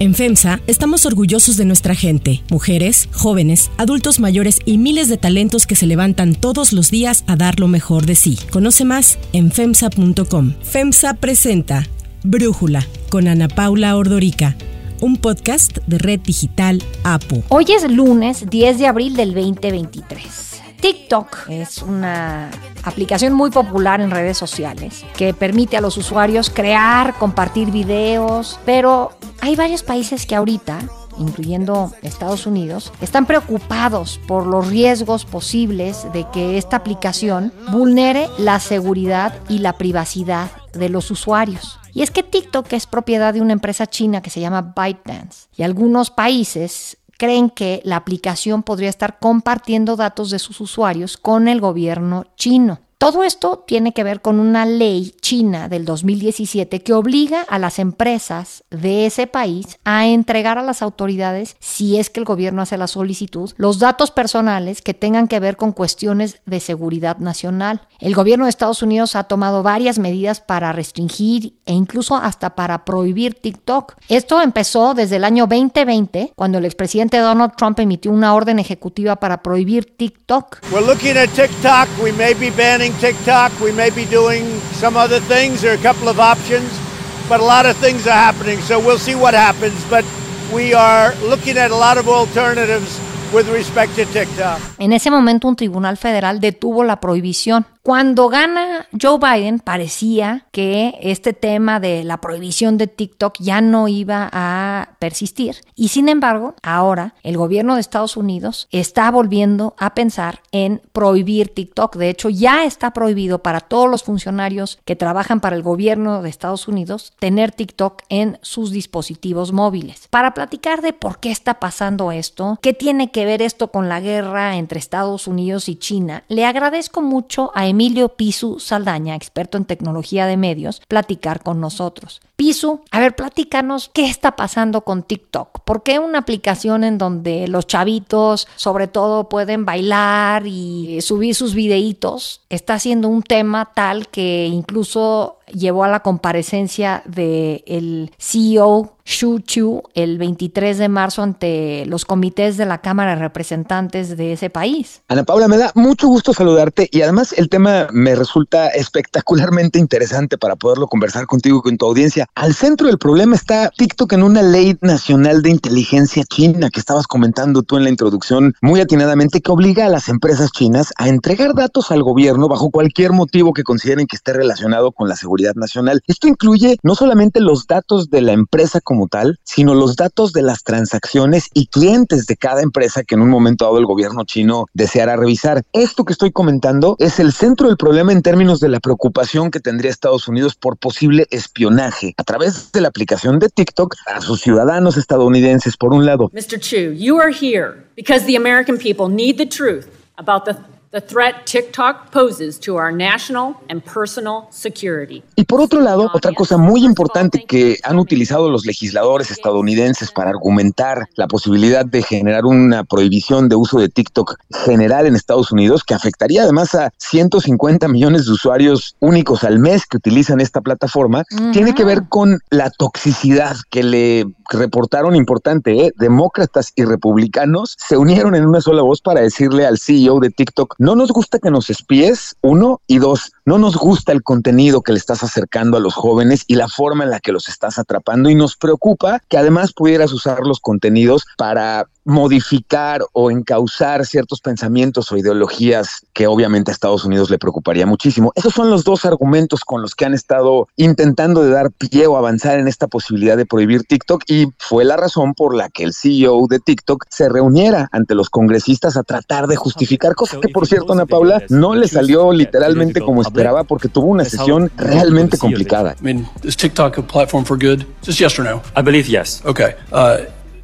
En FEMSA estamos orgullosos de nuestra gente, mujeres, jóvenes, adultos mayores y miles de talentos que se levantan todos los días a dar lo mejor de sí. Conoce más en FEMSA.com. FEMSA presenta Brújula con Ana Paula Ordorica un podcast de Red Digital APO. Hoy es lunes 10 de abril del 2023. TikTok es una aplicación muy popular en redes sociales que permite a los usuarios crear, compartir videos, pero hay varios países que ahorita incluyendo Estados Unidos, están preocupados por los riesgos posibles de que esta aplicación vulnere la seguridad y la privacidad de los usuarios. Y es que TikTok es propiedad de una empresa china que se llama ByteDance y algunos países creen que la aplicación podría estar compartiendo datos de sus usuarios con el gobierno chino. Todo esto tiene que ver con una ley china del 2017 que obliga a las empresas de ese país a entregar a las autoridades, si es que el gobierno hace la solicitud, los datos personales que tengan que ver con cuestiones de seguridad nacional. El gobierno de Estados Unidos ha tomado varias medidas para restringir e incluso hasta para prohibir TikTok. Esto empezó desde el año 2020, cuando el expresidente Donald Trump emitió una orden ejecutiva para prohibir TikTok. We're looking at TikTok. We may be banning TikTok. We may be doing some other things. There are a couple of options, but a lot of things are happening. So we'll see what happens. But we are looking at a lot of alternatives with respect to TikTok. En ese momento un tribunal federal detuvo la prohibición. Cuando gana Joe Biden, parecía que este tema de la prohibición de TikTok ya no iba a persistir. Y sin embargo, ahora el gobierno de Estados Unidos está volviendo a pensar en prohibir TikTok. De hecho, ya está prohibido para todos los funcionarios que trabajan para el gobierno de Estados Unidos tener TikTok en sus dispositivos móviles. Para platicar de por qué está pasando esto, qué tiene que ver esto con la guerra entre Estados Unidos y China, le agradezco mucho a Emilio Pisu Saldaña, experto en tecnología de medios, platicar con nosotros. Pisu, a ver, platícanos qué está pasando con TikTok. ¿Por qué una aplicación en donde los chavitos, sobre todo, pueden bailar y subir sus videitos, está siendo un tema tal que incluso llevó a la comparecencia del el CEO Xu Chu el 23 de marzo ante los comités de la Cámara de Representantes de ese país. Ana Paula, me da mucho gusto saludarte y además el tema me resulta espectacularmente interesante para poderlo conversar contigo y con tu audiencia. Al centro del problema está TikTok en una ley nacional de inteligencia china que estabas comentando tú en la introducción muy atinadamente que obliga a las empresas chinas a entregar datos al gobierno bajo cualquier motivo que consideren que esté relacionado con la seguridad nacional. Esto incluye no solamente los datos de la empresa como tal, sino los datos de las transacciones y clientes de cada empresa que en un momento dado el gobierno chino deseará revisar. Esto que estoy comentando es el centro del problema en términos de la preocupación que tendría Estados Unidos por posible espionaje a través de la aplicación de TikTok a sus ciudadanos estadounidenses, por un lado. Mr. Chu, you are here because the American people need the truth about the the threat TikTok poses to our national and personal security. Y por otro lado, otra cosa muy importante que han utilizado los legisladores estadounidenses para argumentar la posibilidad de generar una prohibición de uso de TikTok general en Estados Unidos, que afectaría además a 150 millones de usuarios únicos al mes que utilizan esta plataforma, tiene que ver con la toxicidad que le reportaron importante, ¿eh? demócratas y republicanos se unieron en una sola voz para decirle al CEO de TikTok, no nos gusta que nos espíes, uno, y dos, no nos gusta el contenido que le estás acercando a los jóvenes y la forma en la que los estás atrapando y nos preocupa que además pudieras usar los contenidos para modificar o encauzar ciertos pensamientos o ideologías que obviamente a Estados Unidos le preocuparía muchísimo. Esos son los dos argumentos con los que han estado intentando de dar pie o avanzar en esta posibilidad de prohibir TikTok y fue la razón por la que el CEO de TikTok se reuniera ante los congresistas a tratar de justificar cosas que por cierto Ana Paula no le salió literalmente como esperaba porque tuvo una sesión realmente complicada. I mean, is TikTok a platform for good? Just yes or no? I believe yes. Okay. Uh,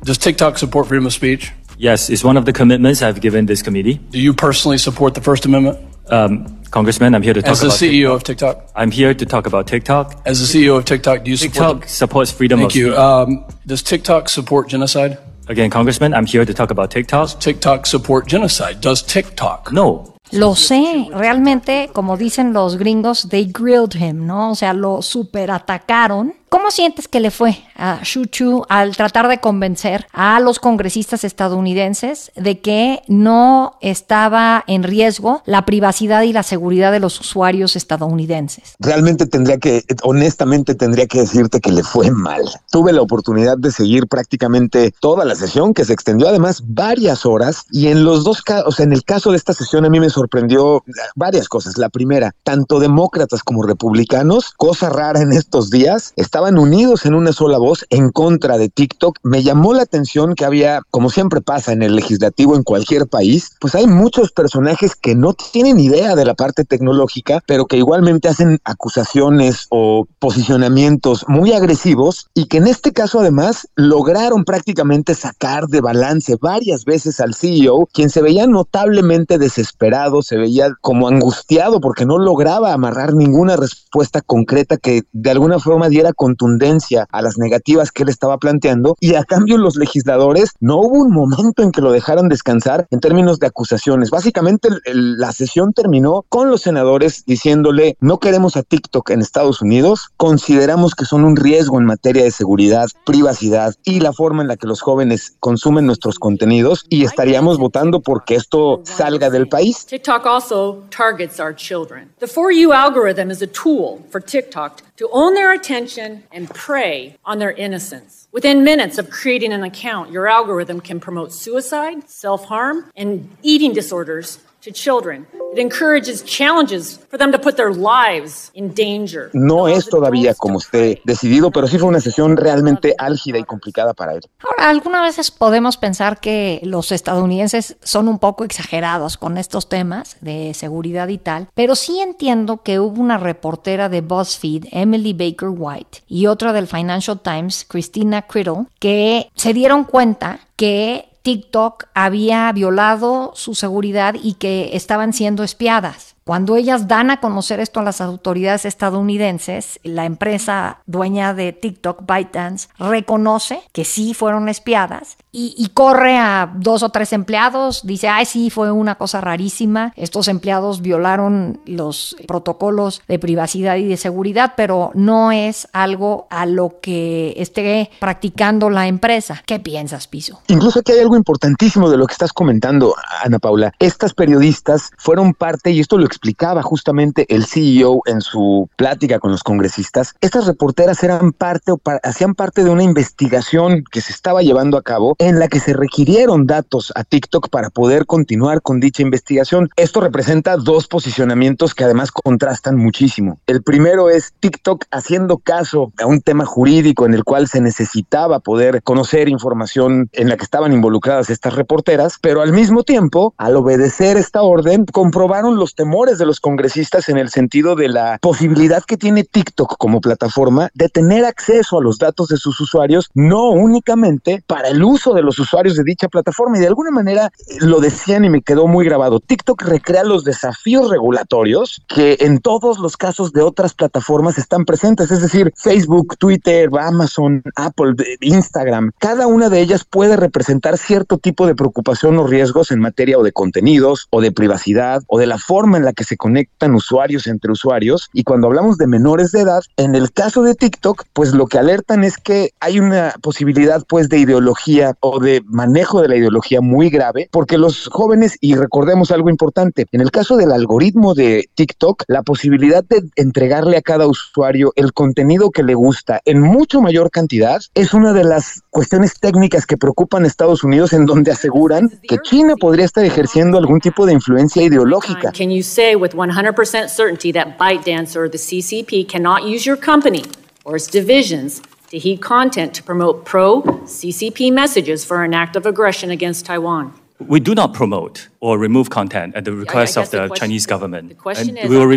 does TikTok support freedom of speech? Yes, it's one of the commitments I've given this committee. Do you personally support the First Amendment? Um, Congressman, I'm here to talk As the about CEO TikTok. of TikTok? I'm here to talk about TikTok. As the CEO of TikTok, do you support TikTok supports freedom Thank of you. speech. Um, does TikTok support genocide? Again, Congressman, I'm here to talk about TikTok. TikTok support genocide? Does TikTok? No. Lo sé, realmente, como dicen los gringos, they grilled him, ¿no? O sea, lo superatacaron ¿Cómo sientes que le fue a Shu Chu al tratar de convencer a los congresistas estadounidenses de que no estaba en riesgo la privacidad y la seguridad de los usuarios estadounidenses? Realmente tendría que, honestamente tendría que decirte que le fue mal. Tuve la oportunidad de seguir prácticamente toda la sesión que se extendió además varias horas y en los dos casos, en el caso de esta sesión a mí me sorprendió varias cosas. La primera, tanto demócratas como republicanos, cosa rara en estos días, estaban unidos en una sola voz en contra de TikTok. Me llamó la atención que había, como siempre pasa en el legislativo en cualquier país, pues hay muchos personajes que no tienen idea de la parte tecnológica, pero que igualmente hacen acusaciones o posicionamientos muy agresivos y que en este caso además lograron prácticamente sacar de balance varias veces al CEO, quien se veía notablemente desesperado, se veía como angustiado porque no lograba amarrar ninguna respuesta concreta que de alguna forma diera contundencia a las negativas que él estaba planteando y a cambio los legisladores no hubo un momento en que lo dejaran descansar en términos de acusaciones. Básicamente la sesión terminó con los senadores diciéndole no queremos a TikTok en Estados Unidos, consideramos que son un riesgo en materia de seguridad, privacidad y la forma en la que los jóvenes consumen nuestros contenidos y estaríamos votando porque esto salga del país. TikTok also targets our children. The For You algorithm is a tool for TikTok to own their attention and prey on their innocence. Within minutes of creating an account, your algorithm can promote suicide, self harm, and eating disorders to children. It encourages challenges for them to put their lives in danger. No es todavía como esté decidido, pero sí fue una sesión realmente álgida y complicada para él. Ahora, algunas veces podemos pensar que los estadounidenses son un poco exagerados con estos temas de seguridad y tal, pero sí entiendo que hubo una reportera de BuzzFeed, Emily Baker White, y otra del Financial Times, Christina Criddle, que se dieron cuenta que TikTok había violado su seguridad y que estaban siendo espiadas. Cuando ellas dan a conocer esto a las autoridades estadounidenses, la empresa dueña de TikTok, ByteDance, reconoce que sí fueron espiadas y, y, corre a dos o tres empleados, dice, ay, sí, fue una cosa rarísima, estos empleados violaron los protocolos de privacidad y de seguridad, pero no es algo a lo que esté practicando la empresa. ¿Qué piensas, Piso? Incluso aquí hay algo importantísimo de lo que estás comentando, Ana Paula. Estas periodistas fueron parte, y esto lo explicaba justamente el CEO en su plática con los congresistas, estas reporteras eran parte o pa hacían parte de una investigación que se estaba llevando a cabo en la que se requirieron datos a TikTok para poder continuar con dicha investigación. Esto representa dos posicionamientos que además contrastan muchísimo. El primero es TikTok haciendo caso a un tema jurídico en el cual se necesitaba poder conocer información en la que estaban involucradas estas reporteras, pero al mismo tiempo, al obedecer esta orden, comprobaron los temores de los congresistas en el sentido de la posibilidad que tiene TikTok como plataforma de tener acceso a los datos de sus usuarios, no únicamente para el uso de los usuarios de dicha plataforma. Y de alguna manera lo decían y me quedó muy grabado. TikTok recrea los desafíos regulatorios que en todos los casos de otras plataformas están presentes, es decir, Facebook, Twitter, Amazon, Apple, Instagram. Cada una de ellas puede representar cierto tipo de preocupación o riesgos en materia o de contenidos o de privacidad o de la forma en la que se conectan usuarios entre usuarios. Y cuando hablamos de menores de edad, en el caso de TikTok, pues lo que alertan es que hay una posibilidad pues de ideología o de manejo de la ideología muy grave, porque los jóvenes, y recordemos algo importante, en el caso del algoritmo de TikTok, la posibilidad de entregarle a cada usuario el contenido que le gusta en mucho mayor cantidad es una de las cuestiones técnicas que preocupan Estados Unidos en donde aseguran que China podría estar ejerciendo algún tipo de influencia ideológica. Can you say with 100% certainty that ByteDance or the CCP cannot use your company or its divisions to heat content to promote pro CCP messages for an act of aggression against Taiwan? We do not promote or remove content at the request of the, the question, Chinese government. The question is, we will.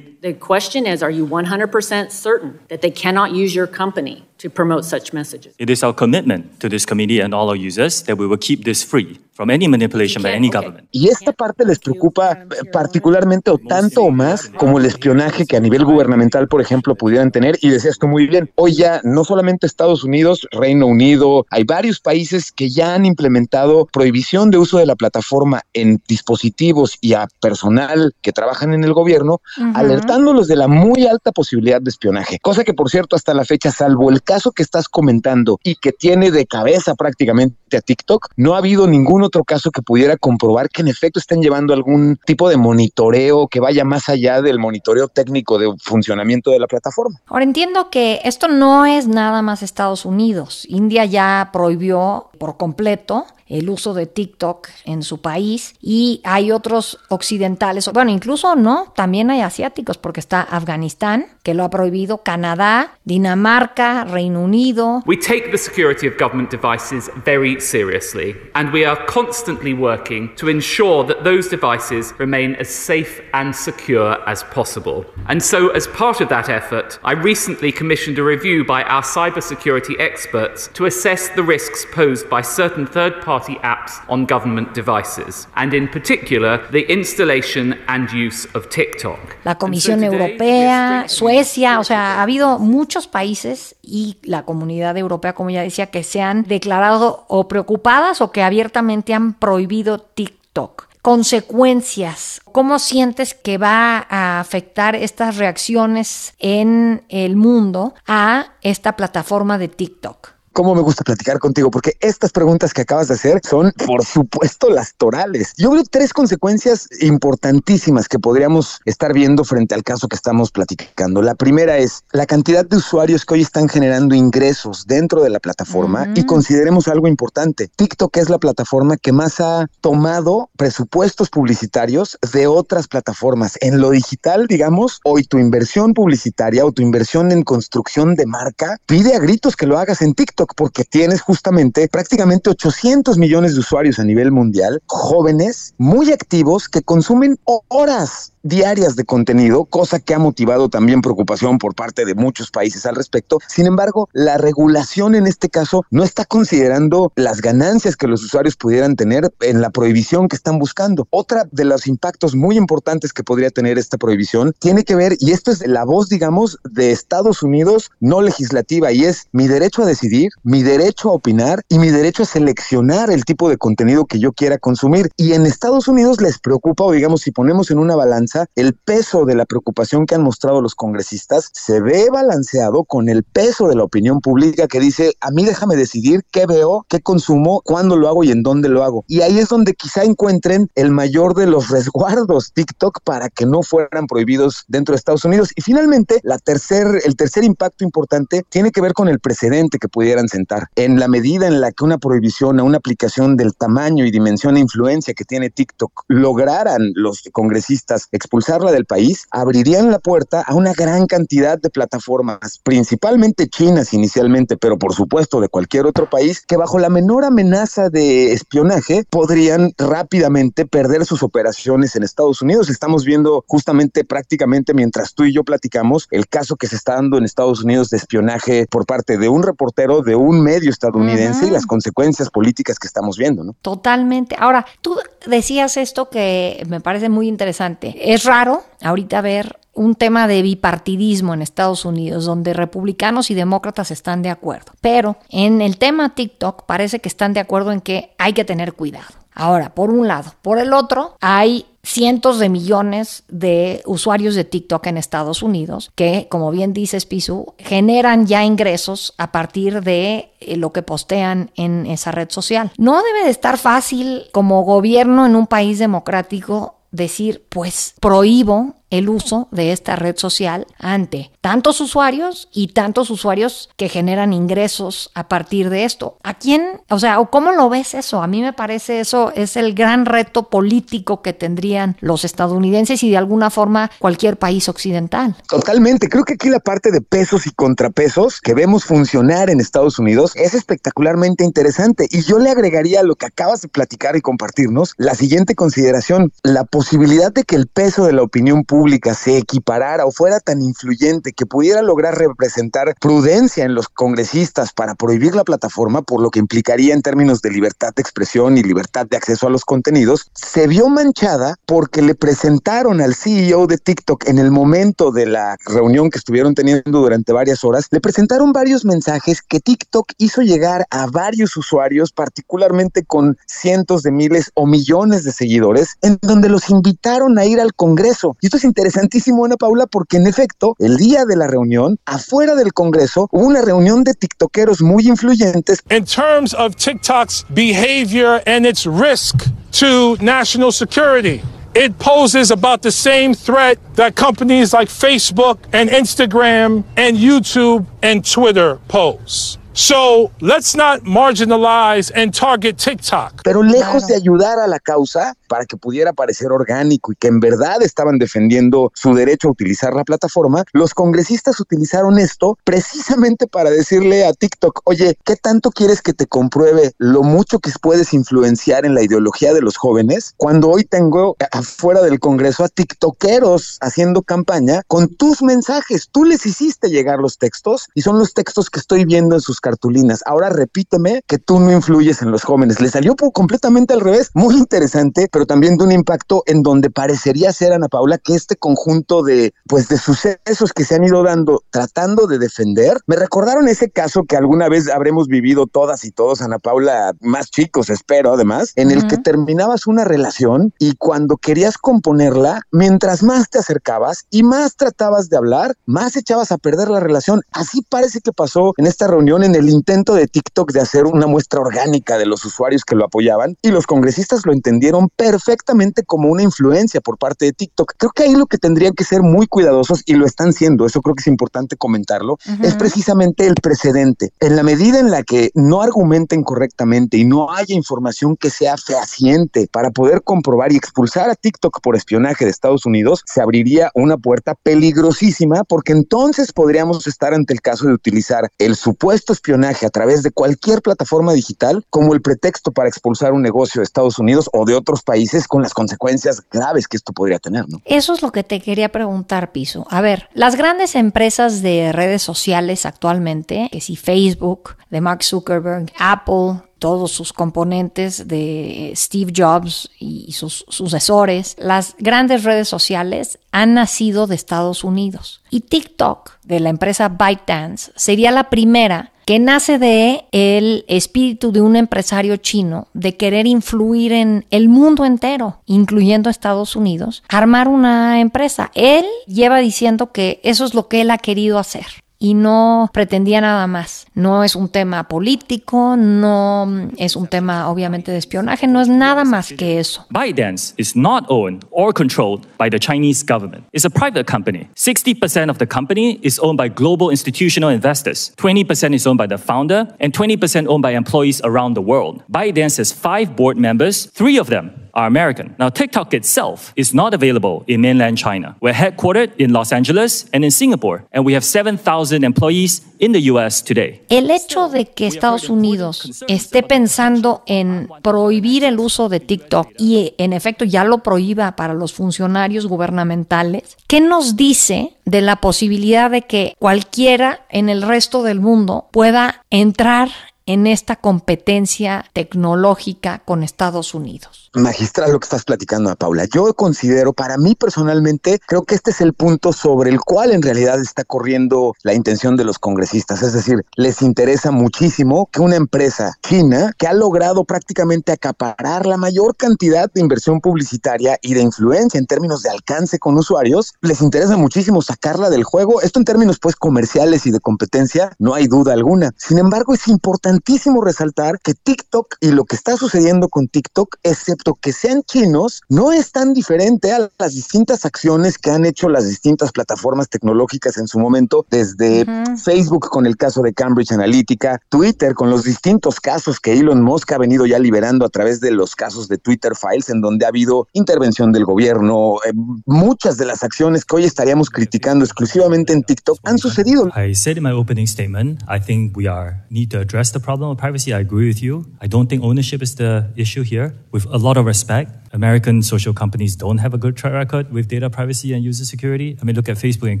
The question is, are you 100% certain that they cannot use your company to promote such messages. It is our commitment to this committee and all our users that we will keep this free from any manipulation by any government. Y esta parte les preocupa particularmente o tanto o más como el espionaje que a nivel gubernamental, por ejemplo, pudieran tener. Y decías tú muy bien, hoy ya no solamente Estados Unidos, Reino Unido, hay varios países que ya han implementado prohibición de uso de la plataforma en dispositivos y a personal que trabajan en el gobierno, alertándolos de la muy alta posibilidad de espionaje. Cosa que, por cierto, hasta la fecha, salvo el caso que estás comentando y que tiene de cabeza prácticamente a TikTok, no ha habido ningún otro caso que pudiera comprobar que en efecto estén llevando algún tipo de monitoreo que vaya más allá del monitoreo técnico de funcionamiento de la plataforma. Ahora entiendo que esto no es nada más Estados Unidos. India ya prohibió por completo el uso de TikTok en su país y hay otros occidentales, bueno, incluso no, también hay asiáticos porque está Afganistán que lo ha prohibido, Canadá, Dinamarca, Reino Unido. We take the security of government devices very seriously and we are constantly working to ensure that those devices remain as safe and secure as possible. And so as part of that effort, I recently commissioned a review by our cybersecurity experts to assess the risks posed by certain third-party party apps on government devices, and in particular the installation and use of TikTok. La Comisión Europea, Suecia, o sea, ha habido muchos países y la comunidad europea, como ya decía, que se han declarado o preocupadas o que abiertamente han prohibido TikTok consecuencias? ¿Cómo sientes que va a afectar estas reacciones en el mundo a esta plataforma de TikTok? Cómo me gusta platicar contigo, porque estas preguntas que acabas de hacer son, por supuesto, las torales. Yo veo tres consecuencias importantísimas que podríamos estar viendo frente al caso que estamos platicando. La primera es la cantidad de usuarios que hoy están generando ingresos dentro de la plataforma y consideremos algo importante. TikTok es la plataforma que más ha tomado presupuestos publicitarios de otras plataformas. En lo digital, digamos, hoy tu inversión publicitaria o tu inversión en construcción de marca pide a gritos que lo hagas en TikTok porque tienes justamente prácticamente 800 millones de usuarios a nivel mundial, jóvenes, muy activos, que consumen horas diarias de contenido, cosa que ha motivado también preocupación por parte de muchos países al respecto. Sin embargo, la regulación en este caso no está considerando las ganancias que los usuarios pudieran tener en la prohibición que están buscando. Otra de los impactos muy importantes que podría tener esta prohibición tiene que ver, y esto es la voz, digamos, de Estados Unidos no legislativa, y es mi derecho a decidir, mi derecho a opinar y mi derecho a seleccionar el tipo de contenido que yo quiera consumir. Y en Estados Unidos les preocupa, o digamos, si ponemos en una balanza, el peso de la preocupación que han mostrado los congresistas se ve balanceado con el peso de la opinión pública que dice, a mí déjame decidir qué veo, qué consumo, cuándo lo hago y en dónde lo hago. Y ahí es donde quizá encuentren el mayor de los resguardos TikTok para que no fueran prohibidos dentro de Estados Unidos. Y finalmente, la tercer, el tercer impacto importante tiene que ver con el precedente que pudieran sentar. En la medida en la que una prohibición a una aplicación del tamaño y dimensión e influencia que tiene TikTok lograran los congresistas expulsarla del país, abrirían la puerta a una gran cantidad de plataformas, principalmente chinas inicialmente, pero por supuesto de cualquier otro país, que bajo la menor amenaza de espionaje podrían rápidamente perder sus operaciones en Estados Unidos. Estamos viendo justamente prácticamente mientras tú y yo platicamos el caso que se está dando en Estados Unidos de espionaje por parte de un reportero de un medio estadounidense y las consecuencias políticas que estamos viendo, ¿no? Totalmente. Ahora, tú decías esto que me parece muy interesante es raro ahorita ver un tema de bipartidismo en Estados Unidos, donde republicanos y demócratas están de acuerdo. Pero en el tema TikTok parece que están de acuerdo en que hay que tener cuidado. Ahora, por un lado. Por el otro, hay cientos de millones de usuarios de TikTok en Estados Unidos que, como bien dices, Pisu, generan ya ingresos a partir de eh, lo que postean en esa red social. No debe de estar fácil como gobierno en un país democrático decir, pues prohíbo el uso de esta red social ante tantos usuarios y tantos usuarios que generan ingresos a partir de esto. ¿A quién, o sea, o cómo lo ves eso? A mí me parece eso es el gran reto político que tendrían los estadounidenses y de alguna forma cualquier país occidental. Totalmente, creo que aquí la parte de pesos y contrapesos que vemos funcionar en Estados Unidos es espectacularmente interesante y yo le agregaría a lo que acabas de platicar y compartirnos la siguiente consideración, la posibilidad de que el peso de la opinión pública pública se equiparara o fuera tan influyente que pudiera lograr representar prudencia en los congresistas para prohibir la plataforma, por lo que implicaría en términos de libertad de expresión y libertad de acceso a los contenidos, se vio manchada porque le presentaron al CEO de TikTok en el momento de la reunión que estuvieron teniendo durante varias horas, le presentaron varios mensajes que TikTok hizo llegar a varios usuarios, particularmente con cientos de miles o millones de seguidores, en donde los invitaron a ir al Congreso. Y esto es interesantísimo, Ana Paula, porque en efecto, el día de la reunión, afuera del Congreso, hubo una reunión de TikTokeros muy influyentes. In terms of TikTok's behavior and its risk to national security. It poses about the same threat that companies like Facebook and Instagram and YouTube and Twitter pose. So let's not marginalize and target TikTok. Pero lejos de ayudar a la causa para que pudiera parecer orgánico y que en verdad estaban defendiendo su derecho a utilizar la plataforma, los congresistas utilizaron esto precisamente para decirle a TikTok, oye, ¿qué tanto quieres que te compruebe lo mucho que puedes influenciar en la ideología de los jóvenes? Cuando hoy tengo afuera del Congreso a TikTokeros haciendo campaña con tus mensajes, tú les hiciste llegar los textos y son los textos que estoy viendo en sus cartulinas. Ahora repíteme que tú no influyes en los jóvenes. Le salió completamente al revés, muy interesante, pero también de un impacto en donde parecería ser, Ana Paula, que este conjunto de, pues, de sucesos que se han ido dando tratando de defender, me recordaron ese caso que alguna vez habremos vivido todas y todos, Ana Paula, más chicos, espero, además, en el que terminabas una relación y cuando querías componerla, mientras más te acercabas y más tratabas de hablar, más echabas a perder la relación. Así parece que pasó en esta reunión en el intento de TikTok de hacer una muestra orgánica de los usuarios que lo apoyaban y los congresistas lo entendieron perfectamente como una influencia por parte de TikTok. Creo que ahí lo que tendrían que ser muy cuidadosos y lo están siendo, eso creo que es importante comentarlo, es precisamente el precedente. En la medida en la que no argumenten correctamente y no haya información que sea fehaciente para poder comprobar y expulsar a TikTok por espionaje de Estados Unidos, se abriría una puerta peligrosísima porque entonces podríamos estar ante el caso de utilizar el supuesto espionaje a través de cualquier plataforma digital como el pretexto para expulsar un negocio de Estados Unidos o de otros países con las consecuencias graves que esto podría tener, ¿no? Eso es lo que te quería preguntar, Piso. A ver, las grandes empresas de redes sociales actualmente, que si Facebook, de Mark Zuckerberg, Apple, todos sus componentes de Steve Jobs y sus sucesores, las grandes redes sociales han nacido de Estados Unidos. Y TikTok, de la empresa ByteDance, sería la primera que nace de el espíritu de un empresario chino de querer influir en el mundo entero, incluyendo Estados Unidos, armar una empresa. Él lleva diciendo que eso es lo que él ha querido hacer y no pretendía nada más. No es un tema político, no es un tema obviamente de espionaje, no es nada más que eso. ByteDance is not owned or controlled by the Chinese government. It's a private company. 60% of the company is owned by global institutional investors. 20% is owned by the founder and 20% owned by employees around the world. ByteDance has five board members, three of them are American. Now, TikTok itself is not available in mainland China. We're headquartered in Los Angeles and in Singapore, and we have 7,000 employees in the US today. El hecho de que Estados Unidos esté pensando en prohibir el uso de TikTok y en efecto ya lo prohíba para los funcionarios gubernamentales, ¿qué nos dice de la posibilidad de que cualquiera en el resto del mundo pueda entrar en esta competencia tecnológica con Estados Unidos. Magistral lo que estás platicando, Paula. Yo considero, para mí personalmente, creo que este es el punto sobre el cual en realidad está corriendo la intención de los congresistas. Es decir, les interesa muchísimo que una empresa china que ha logrado prácticamente acaparar la mayor cantidad de inversión publicitaria y de influencia en términos de alcance con usuarios, les interesa muchísimo sacarla del juego. Esto en términos pues comerciales y de competencia, no hay duda alguna. Sin embargo, es importantísimo resaltar que TikTok y lo que está sucediendo con TikTok, excepto que sean chinos, no es tan diferente a las distintas acciones que han hecho las distintas plataformas tecnológicas en su momento, desde Facebook con el caso de Cambridge Analytica, Twitter con los distintos casos que Elon Musk ha venido ya liberando a través de los casos de Twitter Files, en donde ha habido intervención del gobierno. Eh, muchas de las acciones que hoy estaríamos criticando exclusivamente en TikTok han sucedido. I said in my opening statement, I think we are need to address the problem of privacy. I agree with you. I don't think ownership is the issue here. With a lot of respect, American social companies don't have a good track record with data privacy and user security. I mean, look at Facebook and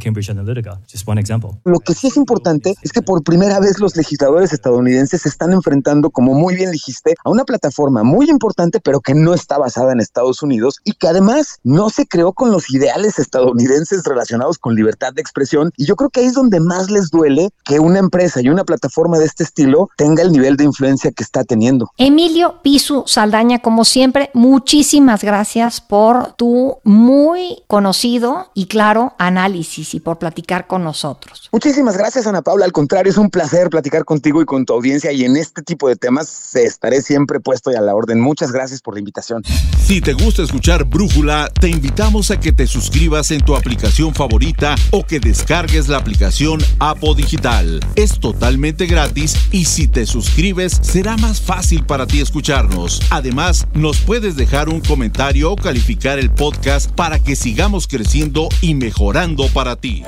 Cambridge Analytica, just one example. Lo que sí es importante es que por primera vez los legisladores estadounidenses se están enfrentando, como muy bien dijiste, a una plataforma muy importante, pero que no está basada en Estados Unidos y que además no se creó con los ideales estadounidenses relacionados con libertad de expresión. Y yo creo que ahí es donde más les duele que una empresa y una plataforma de este estilo tenga el nivel de influencia que está teniendo. Emilio Pisu Saldaña, como siempre, muchísimas gracias por tu muy conocido y claro análisis y por platicar con nosotros. Muchísimas gracias, Ana Paula. Al contrario, es un placer platicar contigo y con tu audiencia y en este tipo de temas estaré siempre puesto y a la orden. Muchas gracias por la invitación. Si te gusta escuchar Brújula, te invitamos a que te suscribas en tu aplicación favorita o que descargues la aplicación Apo Digital. Es totalmente gratis y si te suscribes será más fácil para ti escucharnos. Además, nos puedes dejar un comentario o calificar el podcast para que sigamos creciendo y mejorando para ti.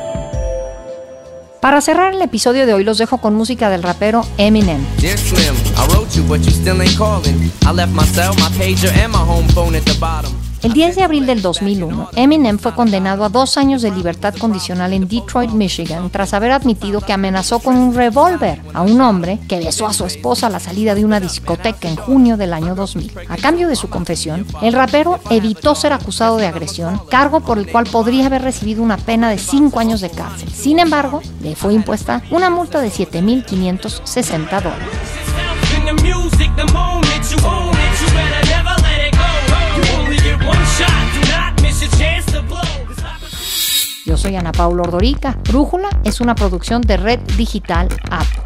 Para cerrar el episodio de hoy los dejo con música del rapero Eminem. El 10 de abril del 2001, Eminem fue condenado a dos años de libertad condicional en Detroit, Michigan, tras haber admitido que amenazó con un revólver a un hombre que besó a su esposa a la salida de una discoteca en junio del año 2000. A cambio de su confesión, el rapero evitó ser acusado de agresión, cargo por el cual podría haber recibido una pena de 5 años de cárcel. Sin embargo, le fue impuesta una multa de 7.560 dólares. Soy Ana Paula Ordorica. Brújula es una producción de Red Digital App.